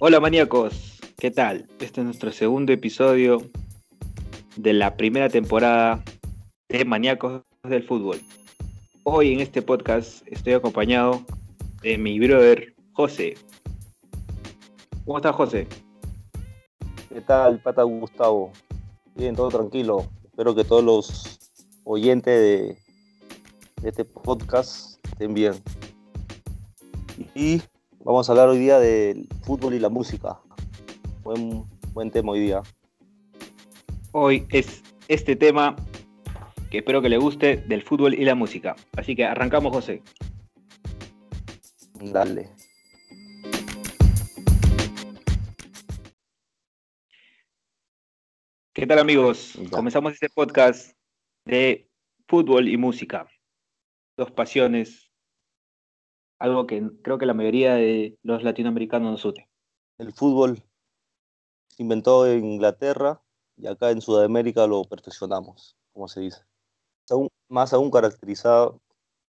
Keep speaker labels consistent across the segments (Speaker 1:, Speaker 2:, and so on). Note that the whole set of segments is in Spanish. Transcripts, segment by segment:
Speaker 1: Hola maníacos, ¿qué tal? Este es nuestro segundo episodio de la primera temporada de Maníacos del Fútbol. Hoy en este podcast estoy acompañado de mi brother José. ¿Cómo estás José?
Speaker 2: ¿Qué tal, pata Gustavo? Bien, todo tranquilo. Espero que todos los oyentes de, de este podcast estén bien. Y vamos a hablar hoy día del fútbol y la música. Buen, buen tema hoy día.
Speaker 1: Hoy es este tema que espero que le guste del fútbol y la música. Así que arrancamos, José.
Speaker 2: Dale.
Speaker 1: ¿Qué tal amigos?
Speaker 2: Ya.
Speaker 1: Comenzamos este podcast de fútbol y música. Dos pasiones. Algo que creo que la mayoría de los latinoamericanos nos une.
Speaker 2: El fútbol se inventó en Inglaterra y acá en Sudamérica lo perfeccionamos, como se dice. Aún- más aún caracterizado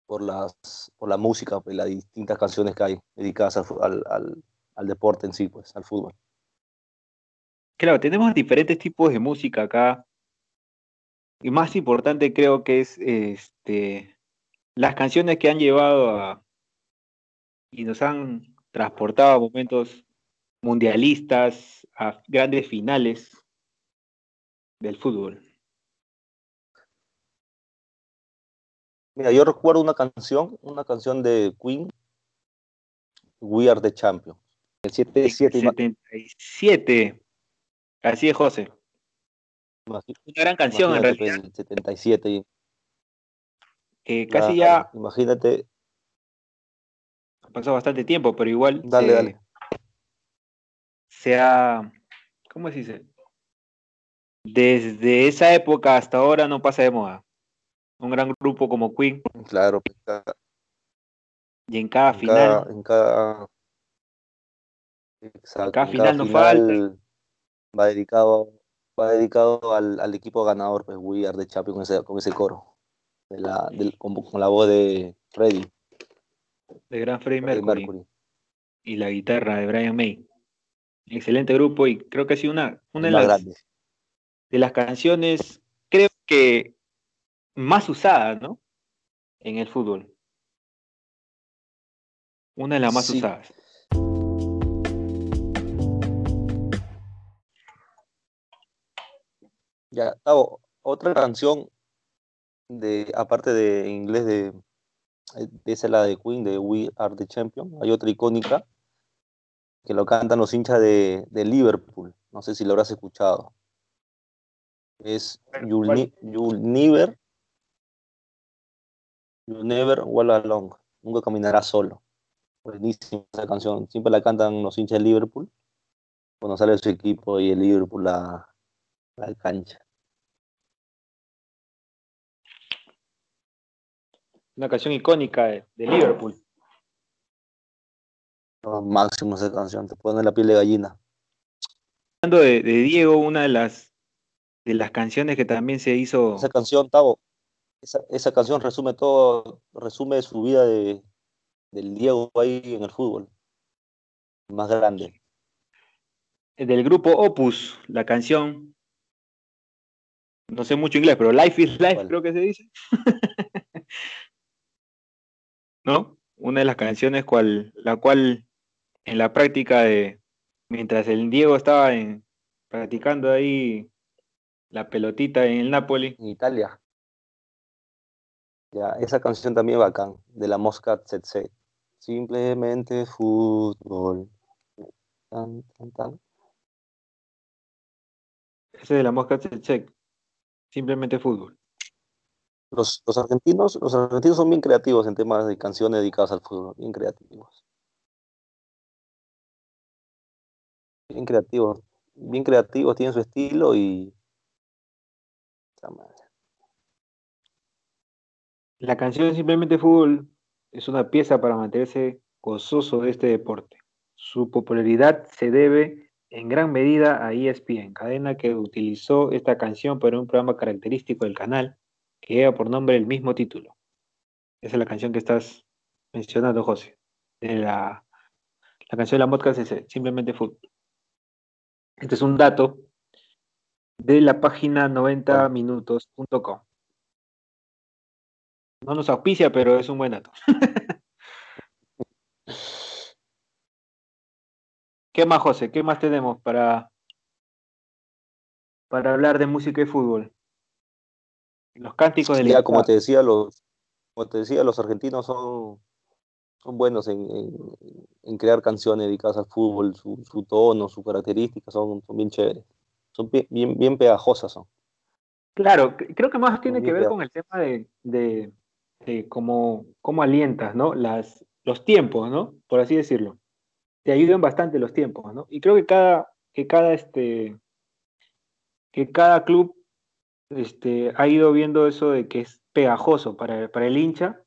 Speaker 2: por, las, por la música y las distintas canciones que hay dedicadas al- al- al deporte en sí, pues, al fútbol.
Speaker 1: Claro, tenemos diferentes tipos de música acá. Y más importante creo que es este, las canciones que han llevado a y nos han transportado a momentos mundialistas, a grandes finales del fútbol.
Speaker 2: Mira, yo recuerdo una canción, una canción de Queen, We Are the Champions. El 77, ima-
Speaker 1: 77. Así es, José. Una gran canción en realidad,
Speaker 2: pues, el 77. y-
Speaker 1: que casi ya
Speaker 2: Imagínate,
Speaker 1: ha pasado bastante tiempo, pero igual
Speaker 2: dale,
Speaker 1: se,
Speaker 2: dale.
Speaker 1: se ha, ¿cómo se dice? Desde esa época hasta ahora no pasa de moda. Un gran grupo como Queen
Speaker 2: Claro, pues,
Speaker 1: y en cada
Speaker 2: en
Speaker 1: final
Speaker 2: cada, en cada, exacto,
Speaker 1: cada
Speaker 2: en
Speaker 1: final no falta.
Speaker 2: va dedicado, va dedicado al, al equipo ganador, pues We Are the Champions con ese, con ese coro, de la, del- con, con la voz de Freddie,
Speaker 1: de gran Freddie Mercury,
Speaker 2: Mercury.
Speaker 1: y la guitarra de Brian May. Excelente grupo y creo que ha sido una, una de las, de las canciones, creo que más usadas, ¿no? En el fútbol. Una de las más
Speaker 2: Sí.
Speaker 1: usadas.
Speaker 2: Ya, Tavo, otra canción de, aparte de inglés de, eh, de esa la de Queen, de We Are the Champions, hay otra icónica que lo cantan los hinchas de, de Liverpool. No sé si lo habrás escuchado. Es You'll Never, You'll Never Walk Alone. Nunca caminarás solo. Buenísima esa canción. Siempre la cantan los hinchas de Liverpool. Cuando sale su equipo y el Liverpool la, la cancha.
Speaker 1: Una canción icónica de, de Liverpool.
Speaker 2: Lo máximo esa canción, te pone la piel de gallina.
Speaker 1: Hablando de, de Diego, una de las de las canciones que también se hizo
Speaker 2: Esa canción, Tavo, esa, esa canción resume todo, resume su vida de, del Diego ahí en el fútbol. Más grande.
Speaker 1: del grupo Opus, la canción, no sé mucho inglés, pero Life is Life
Speaker 2: ¿Cuál?
Speaker 1: creo que se dice. ¿No? Una de las canciones cual, la cual en la práctica de, mientras el Diego estaba en, practicando ahí la pelotita en el Napoli,
Speaker 2: En Italia. Ya, esa canción también es bacán, de la Mosca Tsetse. Simplemente fútbol. Tan, tan, tan.
Speaker 1: ese de la Mosca Check, simplemente fútbol.
Speaker 2: Los, argentinos, los argentinos son bien creativos en temas de canciones dedicadas al fútbol, bien creativos. Bien creativos, bien creativos, tienen su estilo y.
Speaker 1: La canción Simplemente Fútbol es una pieza para mantenerse gozoso de este deporte. Su popularidad se debe en gran medida a ESPN, cadena que utilizó esta canción para un programa característico del canal que lleva por nombre el mismo título. Esa es la canción que estás mencionando, José, de la, canción de la podcast es simplemente fútbol. Este es un dato de la página 90minutos.com. No nos auspicia, pero es un buen dato. ¿Qué más, José? ¿Qué más tenemos para, para hablar de música y fútbol? Los cánticos del
Speaker 2: Ya, como te decía, los, como te decía, los argentinos son, son buenos en, crear canciones dedicadas al fútbol, su, tono, sus características son, son bien chéveres. Son bien, bien pegajosas son.
Speaker 1: Claro, creo que más tiene que ver con el tema de, cómo, cómo, alientas, ¿no? Las, los tiempos, ¿no? Por así decirlo te ayudan bastante los tiempos, ¿no? Y creo que cada, que cada, este, que cada club este, ha ido viendo eso de que es pegajoso para, para el hincha,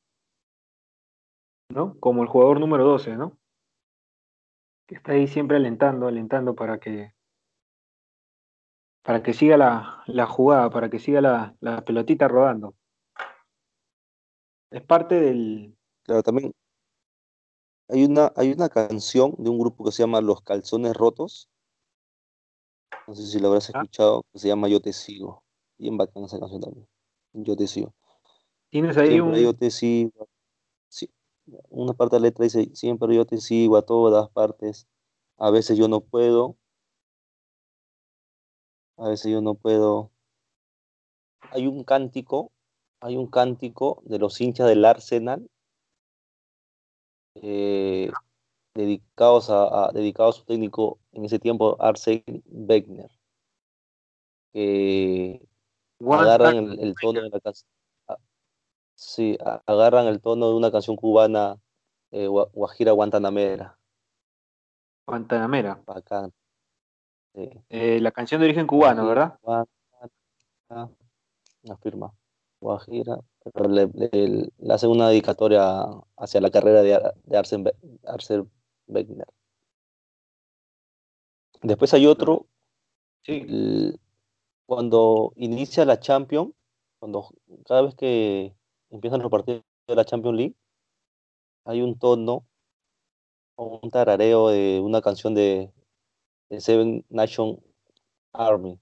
Speaker 1: ¿no? Como el jugador número 12, ¿no? Que está ahí siempre alentando, alentando para que para que siga la, la jugada, para que siga la, la pelotita rodando. Es parte del.
Speaker 2: Claro, también, hay una, hay una canción de un grupo que se llama Los Calzones Rotos. No sé si lo habrás ah. escuchado, que se llama Yo Te Sigo. Bien bacán esa canción también. Yo Te Sigo.
Speaker 1: ¿Tienes ahí un...?
Speaker 2: Yo Te Sigo. Sí. Una parte de la letra dice, siempre yo te sigo a todas partes. A veces yo no puedo. A veces yo no puedo. Hay un cántico, hay un cántico de los hinchas del Arsenal eh, dedicados, a, dedicado a su técnico en ese tiempo, Arsene Wegener, que agarran el, tono de la canción. Ah, sí, agarran el tono de una canción cubana, eh, Guajira Guantanamera.
Speaker 1: Guantanamera. Eh, la canción de origen cubano, ¿verdad?
Speaker 2: Afirma. Guajira, le, hace una dedicatoria hacia la carrera de, de Arsene, Wegener. Después hay otro, cuando inicia la Champions, cuando cada vez que empiezan los partidos de la Champions League, hay un tono o un tarareo de una canción de, Seven Nation Army.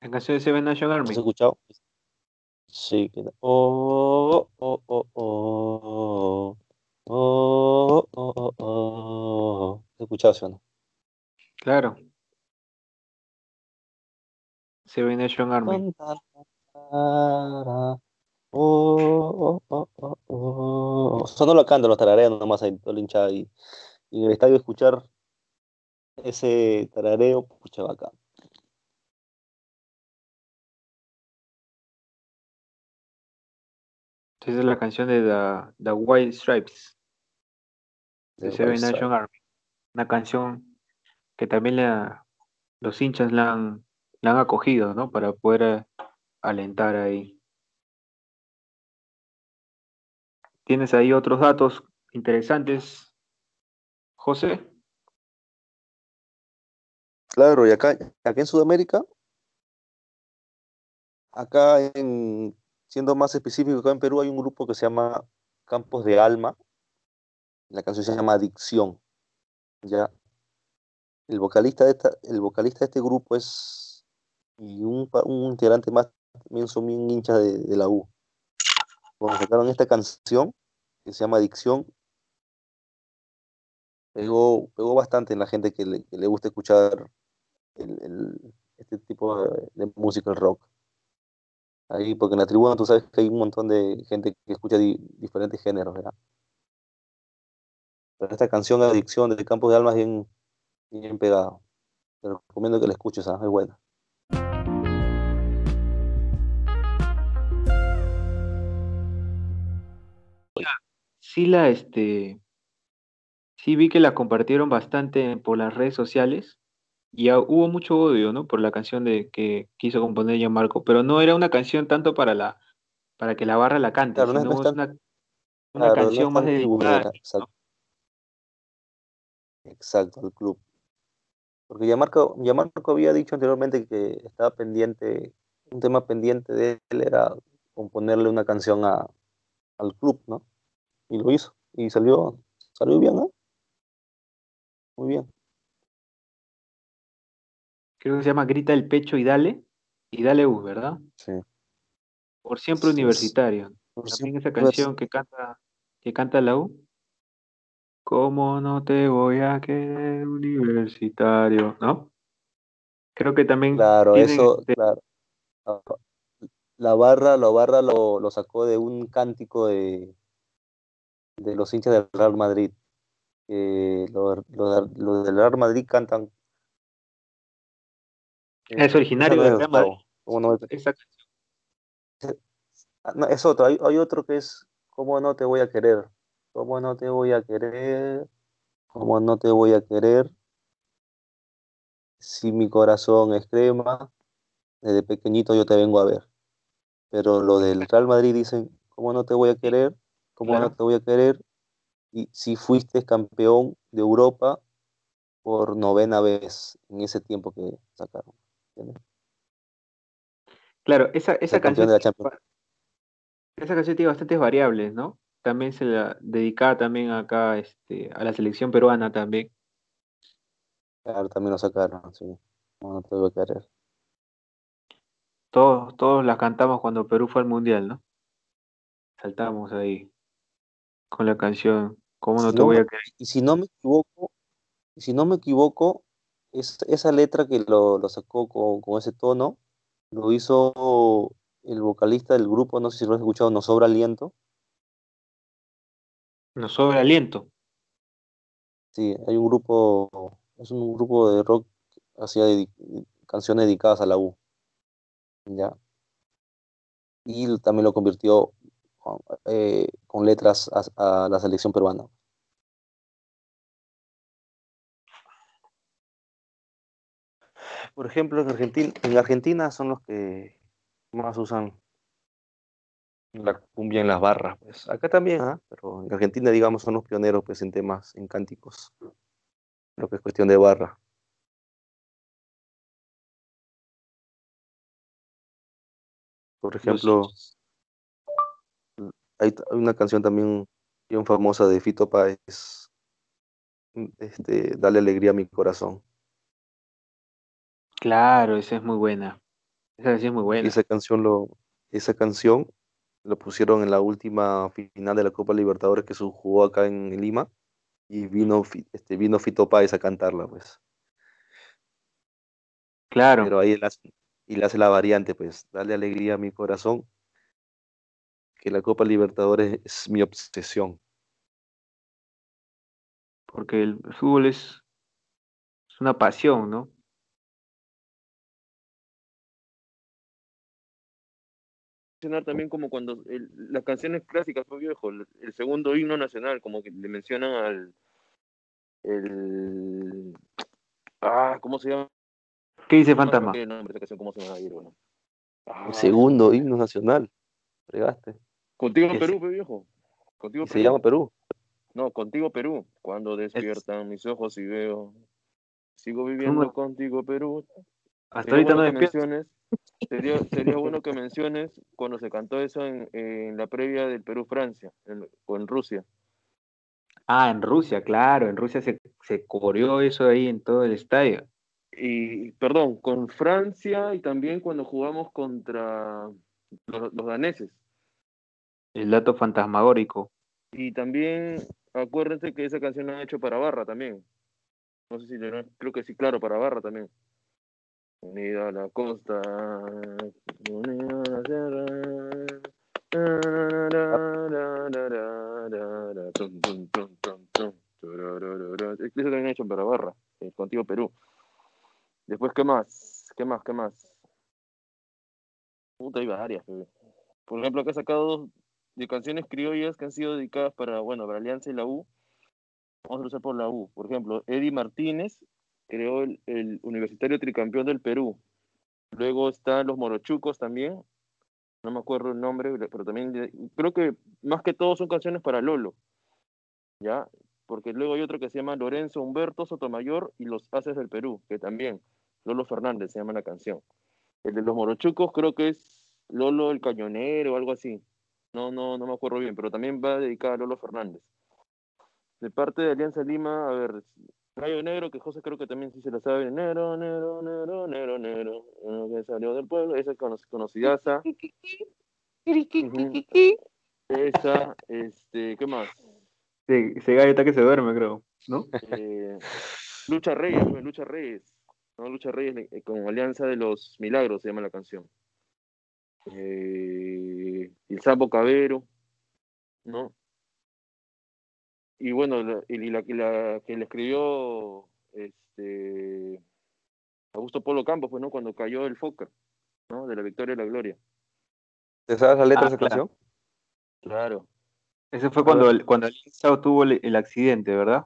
Speaker 1: ¿La canción de Seven Nation Army?
Speaker 2: ¿Has escuchado? Sí, queda. Oh, oh, oh, oh. Oh, oh, oh, oh. ¿Escuchás o no?
Speaker 1: Claro. Seven Nation Army.
Speaker 2: Oh, oh, oh, oh, oh. No lo canto, los tarareos nomás ahí, todo hinchado y, y en el estadio escuchar ese tarareo, pucha bacán.
Speaker 1: Esa es la canción de The, The White Stripes de Seven Nation Army. Una canción que también los hinchas la han, han acogido, ¿no? Para poder eh, alentar ahí. ¿Tienes ahí otros datos interesantes, José?
Speaker 2: Claro, y acá, acá en Sudamérica, acá en Siendo más específico, acá en Perú hay un grupo que se llama Campos de Alma. La canción se llama Adicción. Ya. El vocalista de, esta, el vocalista de este grupo es y un, un integrante más también son bien hinchas de, la U. Cuando sacaron esta canción que se llama Adicción, pegó, pegó bastante en la gente que le, gusta escuchar este tipo de, de música, el rock. Ahí, porque en la tribuna tú sabes que hay un montón de gente que escucha diferentes géneros, ¿verdad? Pero esta canción Adicción de Campos de Almas bien, bien pegado. Te recomiendo que la escuches, ¿ah? es buena.
Speaker 1: Sí la este sí vi que la compartieron bastante por las redes sociales y hubo mucho odio, ¿no? Por la canción de que quiso componer ya Marco, pero no era una canción tanto para la para que la barra la cante, sino una, canción más dedicada.
Speaker 2: Exacto. exacto, al club. Porque ya Marco, ya Marco había dicho anteriormente que estaba pendiente, un tema pendiente de él era componerle una canción a, al club, ¿no? Y lo hizo. Y salió, salió bien, ¿no? Muy bien.
Speaker 1: Creo que se llama Grita el pecho y dale. Y dale U, ¿verdad?
Speaker 2: Sí.
Speaker 1: Por siempre
Speaker 2: Sí,
Speaker 1: universitario.
Speaker 2: Por
Speaker 1: También
Speaker 2: siempre
Speaker 1: esa canción que canta, que canta la U. ¿Cómo no te voy a querer universitario? ¿No? Creo que también
Speaker 2: Claro, eso,
Speaker 1: este,
Speaker 2: claro. La barra, la barra lo, lo sacó de un cántico de, de los hinchas del Real Madrid. que los, los- los del Real Madrid cantan.
Speaker 1: es
Speaker 2: eh,
Speaker 1: originario del Real
Speaker 2: Ah, no, es otro, hay, hay otro que es ¿Cómo no te voy a querer? ¿Cómo no te voy a querer? ¿Cómo no te voy a querer? Si mi corazón es crema, desde pequeñito yo te vengo a ver. Pero lo del Real Madrid dicen, ¿cómo no te voy a querer? ¿Cómo no te voy a querer? Y si fuiste campeón de Europa por novena vez en ese tiempo que sacaron. ¿entiendes?
Speaker 1: Claro, esa, esa canción, esa canción tiene bastantes variables, ¿no? También se la dedicaba también acá este, a la selección peruana también.
Speaker 2: Claro, también lo sacaron, sí. ¿Cómo no te voy a querer?
Speaker 1: Todos, todos las cantamos cuando Perú fue al Mundial, ¿no? Saltamos ahí con la canción ¿Cómo no
Speaker 2: Si
Speaker 1: te
Speaker 2: no
Speaker 1: voy
Speaker 2: me-
Speaker 1: a querer?
Speaker 2: y si no me equivoco, si no me equivoco, es, esa letra que lo, lo sacó con, con ese tono, lo hizo el vocalista del grupo, no sé si lo has escuchado, Nos Sobra Aliento.
Speaker 1: Nos sobra aliento.
Speaker 2: Sí, hay un grupo, es un grupo de rock que hacía dedi- canciones dedicadas a la U. ¿ya? Y también lo convirtió con, eh, con letras a, a la selección peruana. Por ejemplo, en Argentina, en Argentina son los que más usan la cumbia en las barras. Pues. Acá también, ¿ah? pero en Argentina, digamos, son los pioneros pues, en temas, en cánticos, lo que es cuestión de barra. Por ejemplo. Hay, una canción también bien famosa de Fito Páez, este, Dale alegría a mi corazón.
Speaker 1: Claro, esa es muy buena. Esa canción es muy
Speaker 2: Y
Speaker 1: buena.
Speaker 2: esa canción lo, esa canción lo pusieron en la última final de la Copa Libertadores que se jugó acá en Lima y vino, este, vino Fito Páez a cantarla, pues.
Speaker 1: Claro,
Speaker 2: Pero ahí él hace, y le hace la variante, pues, dale alegría a mi corazón, que la Copa Libertadores es mi obsesión.
Speaker 1: porque el fútbol es, es una pasión, ¿no?
Speaker 3: mencionar también como cuando el- las canciones clásicas, fue viejo, el, el segundo himno nacional, como que le mencionan al el ah, ¿cómo se llama?
Speaker 1: ¿Qué dice Fantasma?
Speaker 3: ¿cómo se llama bueno? Ah,
Speaker 2: El segundo himno nacional, fregaste.
Speaker 3: Contigo. Perú, pe, viejo. Contigo
Speaker 2: Y se
Speaker 3: Perú.
Speaker 2: llama Perú.
Speaker 3: No, contigo Perú. Cuando despiertan mis ojos y veo. Sigo viviendo
Speaker 1: ¿Cómo?
Speaker 3: contigo Perú.
Speaker 1: Hasta
Speaker 3: Sería
Speaker 1: ahorita no
Speaker 3: bueno menciones, sería, sería bueno que menciones cuando se cantó eso en, en la previa del Perú-Francia, o en Rusia.
Speaker 1: Ah, en Rusia, claro, en Rusia se, se coreó eso ahí en todo el estadio.
Speaker 3: Y, perdón, con Francia y también cuando jugamos contra los, los daneses.
Speaker 1: El dato fantasmagórico.
Speaker 3: Y también acuérdense que esa canción la han hecho para Barra también. No sé si le- creo que sí, claro, para Barra también. Unida a la costa, unida a la sierra. Eso también han hecho para Barra, eh, contigo Perú. Después, ¿qué más? ¿Qué más? ¿Qué más? Puta, hay varias. Por ejemplo, acá he sacado dos de canciones criollas que han sido dedicadas para, bueno, para Alianza y la U. Vamos a empezar por la U. Por ejemplo, Eddie Martínez creó el, el Universitario Tricampeón del Perú. Luego están los Morochucos también. No me acuerdo el nombre, pero también creo que más que todo son canciones para Lolo. ¿Ya? Porque luego hay otro que se llama Lorenzo Humberto Sotomayor y los Haces del Perú, que también, Lolo Fernández se llama la canción. El de los Morochucos creo que es Lolo el Cañonero o algo así. No, no, no me acuerdo bien, pero también va dedicada a Lolo Fernández. De parte de Alianza Lima, a ver, Gallo Negro, que José creo que también sí se la sabe. Negro, negro, negro, negro, negro. Uno que salió del pueblo. Esa es cono- conocidaza. Ujú. Esa, este, ¿qué más?
Speaker 1: Sí, ese gallo está que se duerme, creo, ¿no?
Speaker 3: Eh, Lucha Reyes, Lucha Reyes. No, Lucha Reyes eh, con Alianza de los Milagros se llama la canción. Eh, el Sapo Cabero, ¿no? Y bueno, la, y la, la que le escribió este Augusto Polo Campos, pues, ¿no? Cuando cayó el Foca, ¿no? De la victoria y la gloria.
Speaker 2: ¿Te sabes la letra
Speaker 1: Ah,
Speaker 2: de esa
Speaker 1: claro.
Speaker 2: canción?
Speaker 3: Claro,
Speaker 1: Ese fue cuando, el- cuando Alianza tuvo el, el accidente, ¿verdad?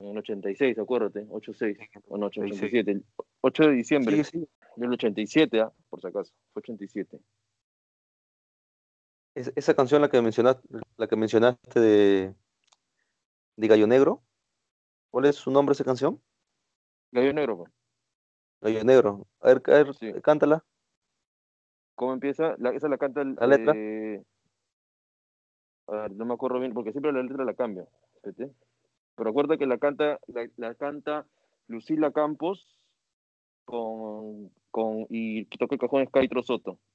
Speaker 3: en el 86, acuérdate, 86, o no,
Speaker 1: 86.
Speaker 3: 87, el 8 de diciembre
Speaker 2: Sí, sí.
Speaker 3: del 87, ah, por si acaso, fue 87.
Speaker 2: Es- esa canción la que mencionaste, la que mencionaste de, de Gallo Negro. ¿Cuál es su nombre esa canción?
Speaker 3: Gallo Negro, pues.
Speaker 2: Gallo Negro. A ver, a ver,
Speaker 3: Sí.
Speaker 2: cántala.
Speaker 3: ¿Cómo empieza? La, esa la canta el,
Speaker 2: ¿La letra?
Speaker 3: eh, a ver, no me acuerdo bien, porque siempre la letra la espérate. Pero acuerda que la canta, la, la canta Lucila Campos con, con y toca el cajón es Caitro Soto.
Speaker 2: Kirikikikiqui, kirikikikiqui.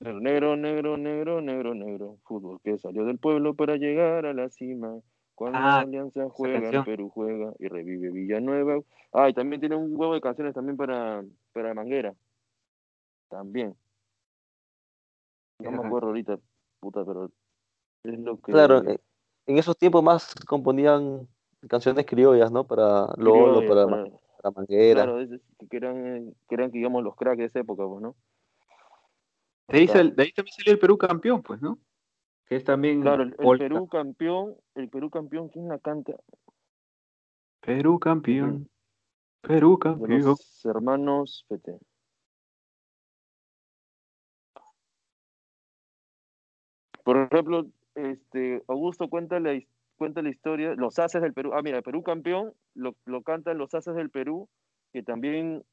Speaker 3: Negro, negro, negro, negro, negro, negro. Fútbol que salió del pueblo para llegar a la cima. Cuando
Speaker 1: Ah,
Speaker 3: Alianza juega. Perú juega y revive Villanueva. Ah, y también tiene un huevo de canciones también para, para Manguera. También. No me acuerdo ahorita, puta, pero es lo que...
Speaker 2: Claro, eh, en esos tiempos más componían canciones criollas, ¿no? Para Lolo,
Speaker 3: criollas,
Speaker 2: para,
Speaker 3: para-
Speaker 2: Ma- para Manguera.
Speaker 3: Claro, es- es- que eran, eh, que eran, digamos, los cracks de esa época, pues, ¿no?
Speaker 1: De ahí,
Speaker 3: Claro.
Speaker 1: sal- de ahí también salió el Perú campeón, pues, ¿no? Que es también
Speaker 3: Claro, el, el. Perú campeón, el Perú campeón, ¿quién la canta?
Speaker 1: Perú campeón. Perú
Speaker 3: De
Speaker 1: campeón.
Speaker 3: los hermanos. Por ejemplo, este Augusto cuenta la, cuenta la historia, los haces del Perú. Ah, mira, Perú campeón lo, lo cantan los haces del Perú, que también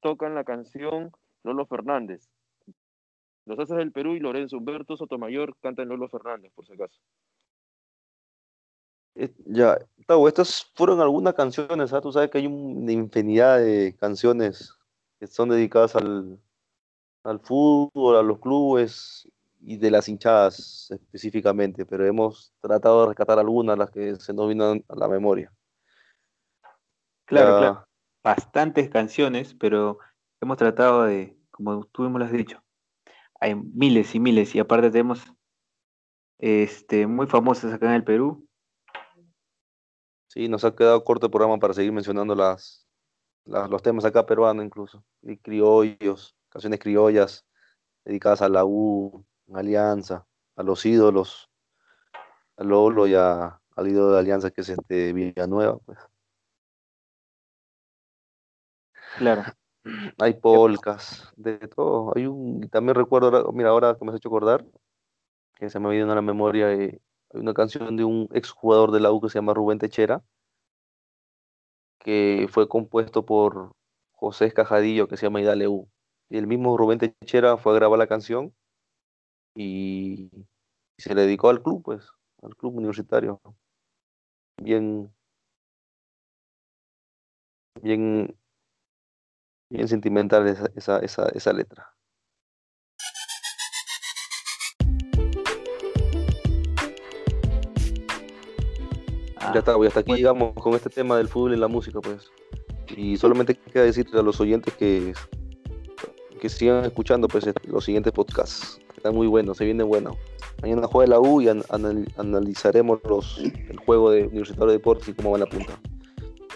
Speaker 3: tocan la canción Lolo Fernández. Los haces del Perú y Lorenzo Humberto Sotomayor cantan Lolo Fernández, por si acaso.
Speaker 2: Eh, Ya, Tavo, estas fueron algunas canciones, ¿ah? Tú sabes que hay un- una infinidad de canciones que son dedicadas al, al fútbol, a los clubes y de las hinchadas específicamente, pero hemos tratado de rescatar algunas, las que se nos vino a la memoria.
Speaker 1: Claro, claro. Bastantes canciones, pero hemos tratado de, como tú me lo has dicho, hay miles y miles, y aparte tenemos este, muy famosas acá en el Perú.
Speaker 2: Sí, nos ha quedado corto el programa para seguir mencionando las, las- los temas acá peruanos incluso, y criollos, canciones criollas dedicadas a la U, Alianza, a los ídolos, a Lolo y a- al ídolo de Alianza que es este Villanueva. Pues.
Speaker 1: Claro.
Speaker 2: Hay polcas, de todo. Hay un, también recuerdo, ahora- mira, ahora que me has hecho acordar, que se me ha venido a la memoria, eh, hay una canción de un exjugador de la U que se llama Rubén Techera, que fue compuesto por José Escajadillo, que se llama Idale U. Y el mismo Rubén Techera fue a grabar la canción y, se le dedicó al club, pues, al club universitario. Bien, bien, bien sentimental esa, esa, esa, esa letra.
Speaker 1: Ah,
Speaker 2: Ya está, güey, hasta aquí llegamos con este tema del fútbol y la música, pues. Y solamente queda decirle a los oyentes que, que sigan escuchando pues los siguientes podcasts. Que Están muy buenos, se vienen buenos. Mañana juega la U y an- anal- analizaremos los, el juego de Universitario de Deportes y cómo va la punta.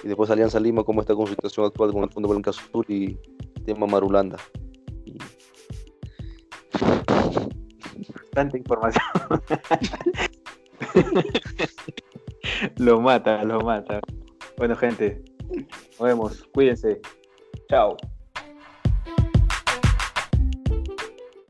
Speaker 2: Y después Alianza Lima, cómo está con su situación actual con el Fondo Blanca Sur y tema Marulanda. Y
Speaker 1: Tanta información. lo mata, lo mata. Bueno, gente, nos vemos. Cuídense. Chao.